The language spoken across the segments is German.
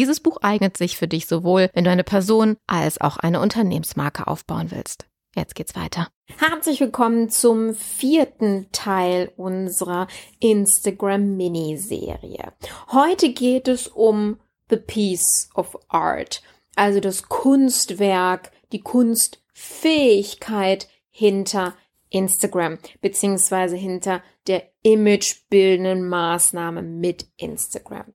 Dieses Buch eignet sich für dich sowohl, wenn du eine Person als auch eine Unternehmensmarke aufbauen willst. Jetzt geht's weiter. Herzlich willkommen zum vierten Teil unserer Instagram Miniserie. Heute geht es um The Piece of Art, also das Kunstwerk, die Kunstfähigkeit hinter Instagram, beziehungsweise hinter der imagebildenden Maßnahme mit Instagram.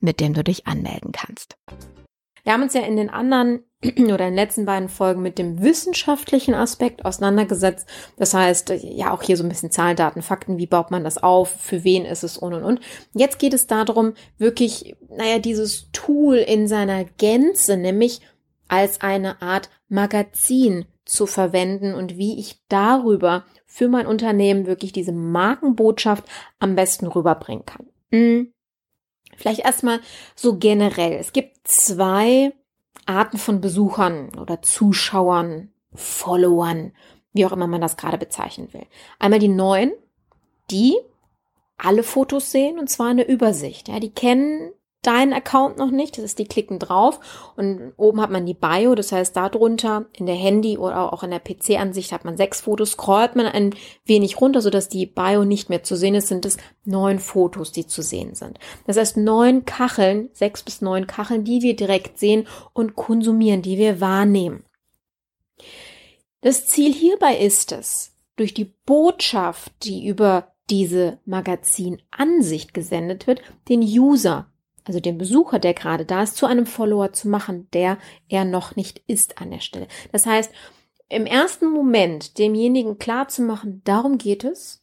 mit dem du dich anmelden kannst. Wir haben uns ja in den anderen oder in den letzten beiden Folgen mit dem wissenschaftlichen Aspekt auseinandergesetzt. Das heißt, ja, auch hier so ein bisschen Zahlen, Daten, Fakten, wie baut man das auf, für wen ist es und und und. Jetzt geht es darum, wirklich, naja, dieses Tool in seiner Gänze, nämlich als eine Art Magazin zu verwenden und wie ich darüber für mein Unternehmen wirklich diese Markenbotschaft am besten rüberbringen kann. Hm. Vielleicht erstmal so generell. Es gibt zwei Arten von Besuchern oder Zuschauern, Followern, wie auch immer man das gerade bezeichnen will. Einmal die neuen, die alle Fotos sehen und zwar eine Übersicht. Ja, die kennen deinen Account noch nicht. Das ist, die klicken drauf und oben hat man die Bio. Das heißt, darunter in der Handy oder auch in der PC-Ansicht hat man sechs Fotos. Scrollt man ein wenig runter, sodass die Bio nicht mehr zu sehen ist, sind es neun Fotos, die zu sehen sind. Das heißt, neun Kacheln, sechs bis neun Kacheln, die wir direkt sehen und konsumieren, die wir wahrnehmen. Das Ziel hierbei ist es, durch die Botschaft, die über diese Magazinansicht gesendet wird, den User also den Besucher, der gerade da ist, zu einem Follower zu machen, der er noch nicht ist an der Stelle. Das heißt, im ersten Moment demjenigen klar zu machen, darum geht es,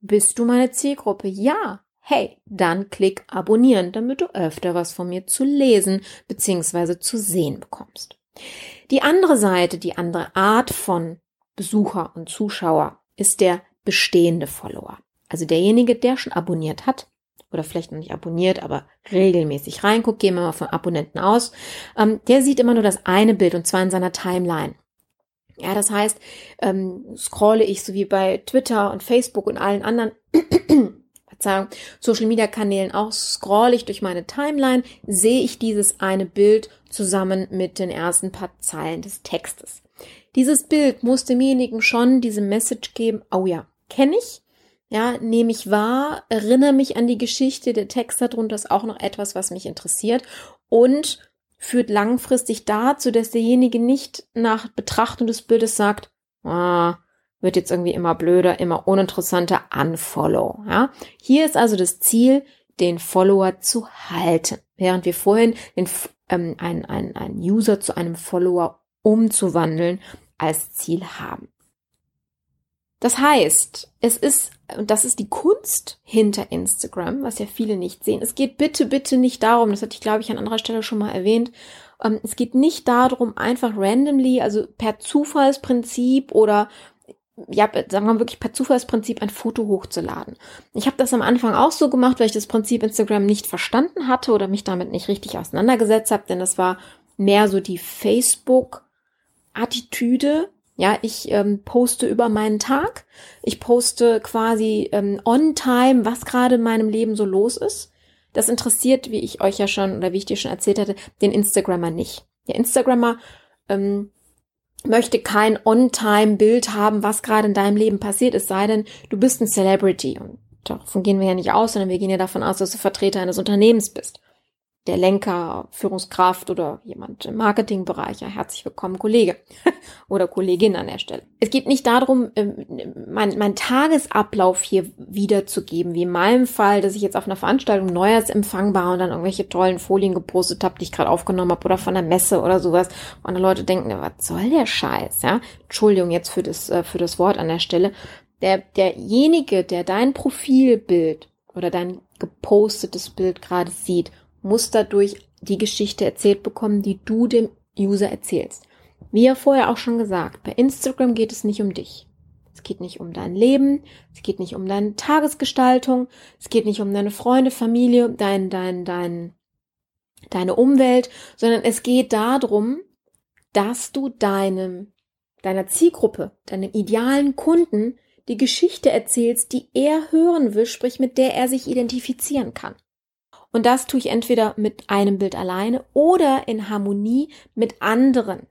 bist du meine Zielgruppe? Ja. Hey, dann klick abonnieren, damit du öfter was von mir zu lesen bzw. zu sehen bekommst. Die andere Seite, die andere Art von Besucher und Zuschauer ist der bestehende Follower. Also derjenige, der schon abonniert hat, oder vielleicht noch nicht abonniert, aber regelmäßig reinguckt, gehen wir mal von Abonnenten aus, ähm, der sieht immer nur das eine Bild und zwar in seiner Timeline. Ja, das heißt, ähm, scrolle ich so wie bei Twitter und Facebook und allen anderen Verzeihung, Social Media Kanälen auch, scrolle ich durch meine Timeline, sehe ich dieses eine Bild zusammen mit den ersten paar Zeilen des Textes. Dieses Bild muss demjenigen schon diese Message geben, oh ja, kenne ich, ja, nehme ich wahr, erinnere mich an die Geschichte, der Text darunter ist auch noch etwas, was mich interessiert und führt langfristig dazu, dass derjenige nicht nach Betrachtung des Bildes sagt, ah, wird jetzt irgendwie immer blöder, immer uninteressanter, unfollow. Ja? Hier ist also das Ziel, den Follower zu halten, während wir vorhin den, ähm, ein, ein, ein User zu einem Follower umzuwandeln als Ziel haben. Das heißt, es ist, und das ist die Kunst hinter Instagram, was ja viele nicht sehen. Es geht bitte, bitte nicht darum, das hatte ich, glaube ich, an anderer Stelle schon mal erwähnt, ähm, es geht nicht darum, einfach randomly, also per Zufallsprinzip oder ja, sagen wir wirklich per Zufallsprinzip ein Foto hochzuladen. Ich habe das am Anfang auch so gemacht, weil ich das Prinzip Instagram nicht verstanden hatte oder mich damit nicht richtig auseinandergesetzt habe, denn das war mehr so die Facebook-Attitüde, ja, ich ähm, poste über meinen Tag. Ich poste quasi ähm, on time, was gerade in meinem Leben so los ist. Das interessiert, wie ich euch ja schon oder wie ich dir schon erzählt hatte, den Instagrammer nicht. Der Instagrammer ähm, möchte kein On-Time-Bild haben, was gerade in deinem Leben passiert, es sei denn, du bist ein Celebrity. Und davon gehen wir ja nicht aus, sondern wir gehen ja davon aus, dass du Vertreter eines Unternehmens bist der Lenker, Führungskraft oder jemand im Marketingbereich. Ja, herzlich willkommen, Kollege oder Kollegin an der Stelle. Es geht nicht darum, ähm, mein, mein Tagesablauf hier wiederzugeben, wie in meinem Fall, dass ich jetzt auf einer Veranstaltung Neujahrsempfang war und dann irgendwelche tollen Folien gepostet habe, die ich gerade aufgenommen habe oder von der Messe oder sowas. Und dann Leute denken, was soll der Scheiß? Ja, Entschuldigung jetzt für das, äh, für das Wort an der Stelle. Der, derjenige, der dein Profilbild oder dein gepostetes Bild gerade sieht muss dadurch die Geschichte erzählt bekommen, die du dem User erzählst. Wie ja vorher auch schon gesagt, bei Instagram geht es nicht um dich. Es geht nicht um dein Leben, es geht nicht um deine Tagesgestaltung, es geht nicht um deine Freunde, Familie, dein, dein, dein, deine Umwelt, sondern es geht darum, dass du deinem, deiner Zielgruppe, deinem idealen Kunden die Geschichte erzählst, die er hören will, sprich mit der er sich identifizieren kann. Und das tue ich entweder mit einem Bild alleine oder in Harmonie mit anderen.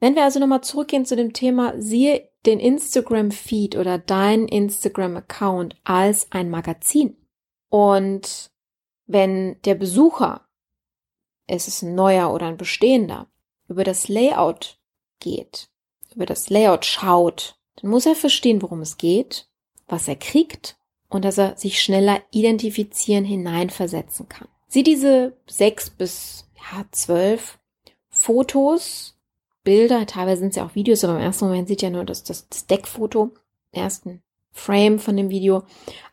Wenn wir also nochmal zurückgehen zu dem Thema, siehe den Instagram-Feed oder dein Instagram-Account als ein Magazin. Und wenn der Besucher, es ist ein neuer oder ein bestehender, über das Layout geht, über das Layout schaut, dann muss er verstehen, worum es geht, was er kriegt und dass er sich schneller identifizieren, hineinversetzen kann. Sieh diese sechs bis ja, zwölf Fotos, Bilder, teilweise sind es ja auch Videos, aber im ersten Moment sieht ja nur das, das, das Deckfoto, ersten Frame von dem Video,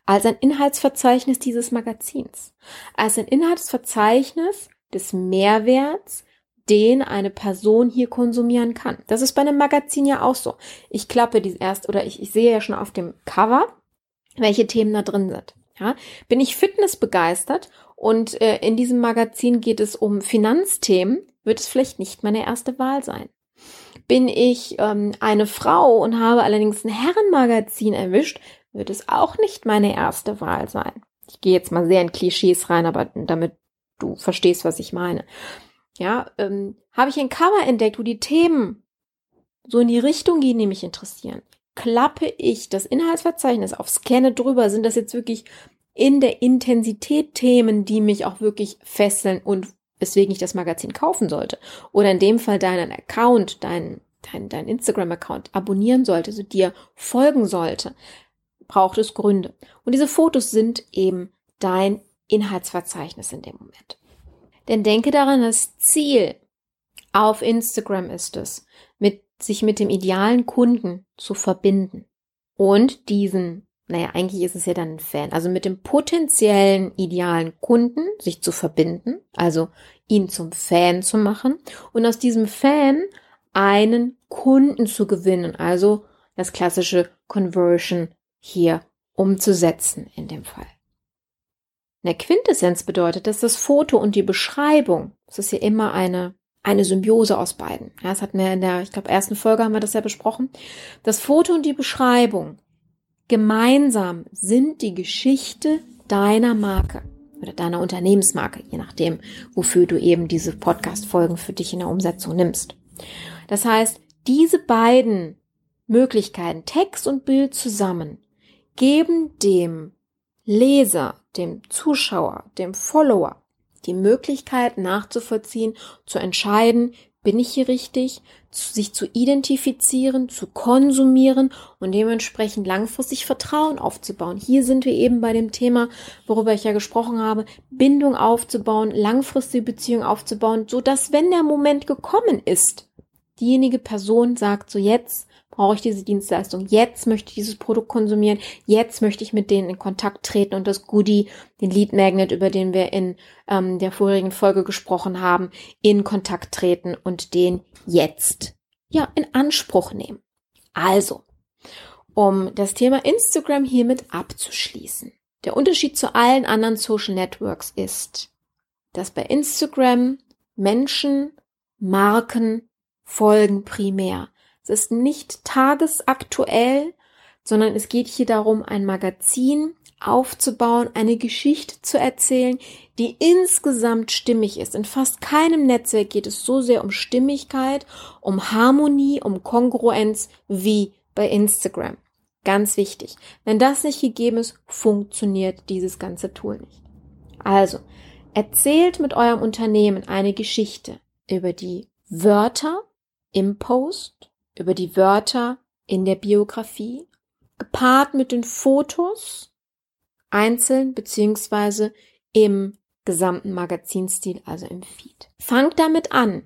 als ein Inhaltsverzeichnis dieses Magazins. Als ein Inhaltsverzeichnis des Mehrwerts, den eine Person hier konsumieren kann. Das ist bei einem Magazin ja auch so. Ich klappe die erst oder ich, ich sehe ja schon auf dem Cover welche Themen da drin sind. Ja, bin ich Fitness begeistert und äh, in diesem Magazin geht es um Finanzthemen, wird es vielleicht nicht meine erste Wahl sein. Bin ich ähm, eine Frau und habe allerdings ein Herrenmagazin erwischt, wird es auch nicht meine erste Wahl sein. Ich gehe jetzt mal sehr in Klischees rein, aber damit du verstehst, was ich meine. Ja, ähm, habe ich ein Cover entdeckt, wo die Themen so in die Richtung gehen, die mich interessieren klappe ich das Inhaltsverzeichnis auf Scanne drüber, sind das jetzt wirklich in der Intensität Themen, die mich auch wirklich fesseln und weswegen ich das Magazin kaufen sollte. Oder in dem Fall deinen Account, dein, dein, dein Instagram-Account abonnieren sollte, also dir folgen sollte, braucht es Gründe. Und diese Fotos sind eben dein Inhaltsverzeichnis in dem Moment. Denn denke daran, das Ziel auf Instagram ist es, mit sich mit dem idealen Kunden zu verbinden und diesen, naja, eigentlich ist es ja dann ein Fan, also mit dem potenziellen idealen Kunden sich zu verbinden, also ihn zum Fan zu machen und aus diesem Fan einen Kunden zu gewinnen, also das klassische Conversion hier umzusetzen in dem Fall. In der Quintessenz bedeutet, dass das Foto und die Beschreibung, das ist ja immer eine eine Symbiose aus beiden. Ja, das hatten wir in der, ich glaube, ersten Folge haben wir das ja besprochen. Das Foto und die Beschreibung gemeinsam sind die Geschichte deiner Marke oder deiner Unternehmensmarke, je nachdem, wofür du eben diese Podcast-Folgen für dich in der Umsetzung nimmst. Das heißt, diese beiden Möglichkeiten, Text und Bild zusammen, geben dem Leser, dem Zuschauer, dem Follower die Möglichkeit nachzuvollziehen, zu entscheiden, bin ich hier richtig, sich zu identifizieren, zu konsumieren und dementsprechend langfristig Vertrauen aufzubauen. Hier sind wir eben bei dem Thema, worüber ich ja gesprochen habe, Bindung aufzubauen, langfristige Beziehung aufzubauen, so dass wenn der Moment gekommen ist, diejenige Person sagt so jetzt brauche ich diese Dienstleistung, jetzt möchte ich dieses Produkt konsumieren, jetzt möchte ich mit denen in Kontakt treten und das Goodie, den Lead Magnet, über den wir in ähm, der vorigen Folge gesprochen haben, in Kontakt treten und den jetzt ja in Anspruch nehmen. Also, um das Thema Instagram hiermit abzuschließen. Der Unterschied zu allen anderen Social Networks ist, dass bei Instagram Menschen, Marken folgen primär. Es ist nicht tagesaktuell, sondern es geht hier darum, ein Magazin aufzubauen, eine Geschichte zu erzählen, die insgesamt stimmig ist. In fast keinem Netzwerk geht es so sehr um Stimmigkeit, um Harmonie, um Kongruenz wie bei Instagram. Ganz wichtig. Wenn das nicht gegeben ist, funktioniert dieses ganze Tool nicht. Also, erzählt mit eurem Unternehmen eine Geschichte über die Wörter im Post, über die Wörter in der Biografie, gepaart mit den Fotos, einzeln beziehungsweise im gesamten Magazinstil, also im Feed. Fangt damit an,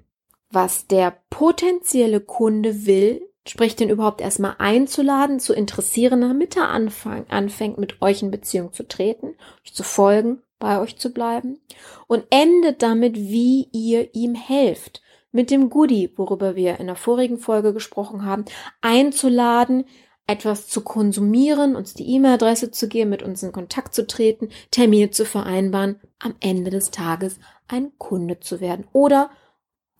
was der potenzielle Kunde will, sprich den überhaupt erstmal einzuladen, zu interessieren, damit er anfang, anfängt, mit euch in Beziehung zu treten, euch zu folgen, bei euch zu bleiben und endet damit, wie ihr ihm helft mit dem Goodie, worüber wir in der vorigen Folge gesprochen haben, einzuladen, etwas zu konsumieren, uns die E-Mail-Adresse zu geben, mit uns in Kontakt zu treten, Termine zu vereinbaren, am Ende des Tages ein Kunde zu werden. Oder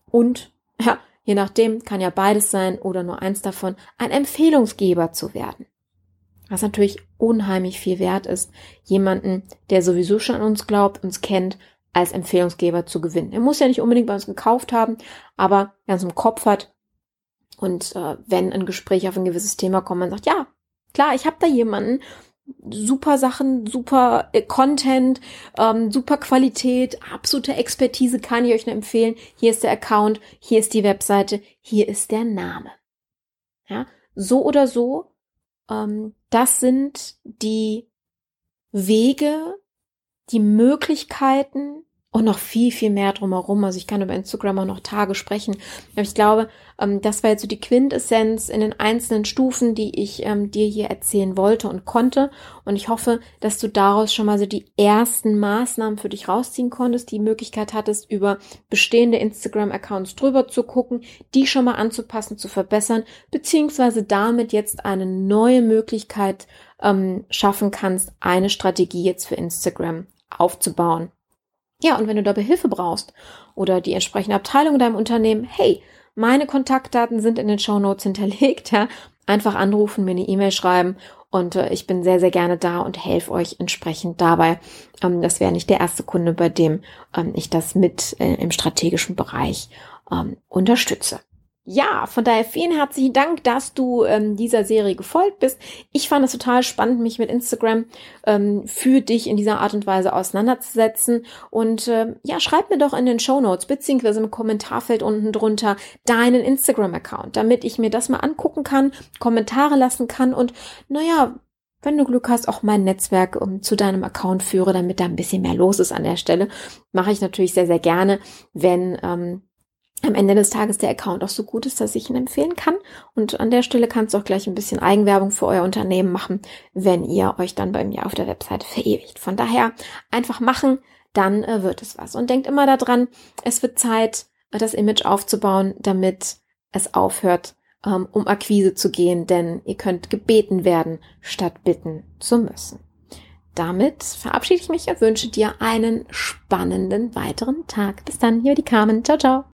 und, ja, je nachdem, kann ja beides sein oder nur eins davon, ein Empfehlungsgeber zu werden. Was natürlich unheimlich viel wert ist, jemanden, der sowieso schon an uns glaubt, uns kennt, als Empfehlungsgeber zu gewinnen. Er muss ja nicht unbedingt bei uns gekauft haben, aber er es im Kopf hat und äh, wenn ein Gespräch auf ein gewisses Thema kommt, man sagt, ja, klar, ich habe da jemanden, super Sachen, super äh, Content, ähm, super Qualität, absolute Expertise kann ich euch nur empfehlen. Hier ist der Account, hier ist die Webseite, hier ist der Name. Ja, so oder so, ähm, das sind die Wege, die Möglichkeiten, und noch viel, viel mehr drumherum. Also ich kann über Instagram auch noch Tage sprechen. Aber ich glaube, ähm, das war jetzt so die Quintessenz in den einzelnen Stufen, die ich ähm, dir hier erzählen wollte und konnte. Und ich hoffe, dass du daraus schon mal so die ersten Maßnahmen für dich rausziehen konntest, die Möglichkeit hattest, über bestehende Instagram-Accounts drüber zu gucken, die schon mal anzupassen, zu verbessern, beziehungsweise damit jetzt eine neue Möglichkeit ähm, schaffen kannst, eine Strategie jetzt für Instagram aufzubauen. Ja, und wenn du dabei Hilfe brauchst oder die entsprechende Abteilung in deinem Unternehmen, hey, meine Kontaktdaten sind in den Show Notes hinterlegt, ja, einfach anrufen, mir eine E-Mail schreiben und äh, ich bin sehr, sehr gerne da und helfe euch entsprechend dabei. Ähm, das wäre nicht der erste Kunde, bei dem ähm, ich das mit äh, im strategischen Bereich ähm, unterstütze. Ja, von daher vielen herzlichen Dank, dass du ähm, dieser Serie gefolgt bist. Ich fand es total spannend, mich mit Instagram ähm, für dich in dieser Art und Weise auseinanderzusetzen. Und äh, ja, schreib mir doch in den Show Notes beziehungsweise im Kommentarfeld unten drunter deinen Instagram-Account, damit ich mir das mal angucken kann, Kommentare lassen kann und naja, wenn du Glück hast, auch mein Netzwerk um, zu deinem Account führe, damit da ein bisschen mehr los ist an der Stelle. Mache ich natürlich sehr, sehr gerne, wenn ähm, am Ende des Tages der Account auch so gut ist, dass ich ihn empfehlen kann. Und an der Stelle kannst du auch gleich ein bisschen Eigenwerbung für euer Unternehmen machen, wenn ihr euch dann bei mir auf der Webseite verewigt. Von daher einfach machen, dann äh, wird es was. Und denkt immer daran, es wird Zeit, das Image aufzubauen, damit es aufhört, ähm, um Akquise zu gehen, denn ihr könnt gebeten werden, statt bitten zu müssen. Damit verabschiede ich mich und wünsche dir einen spannenden weiteren Tag. Bis dann, hier die Carmen. Ciao, ciao.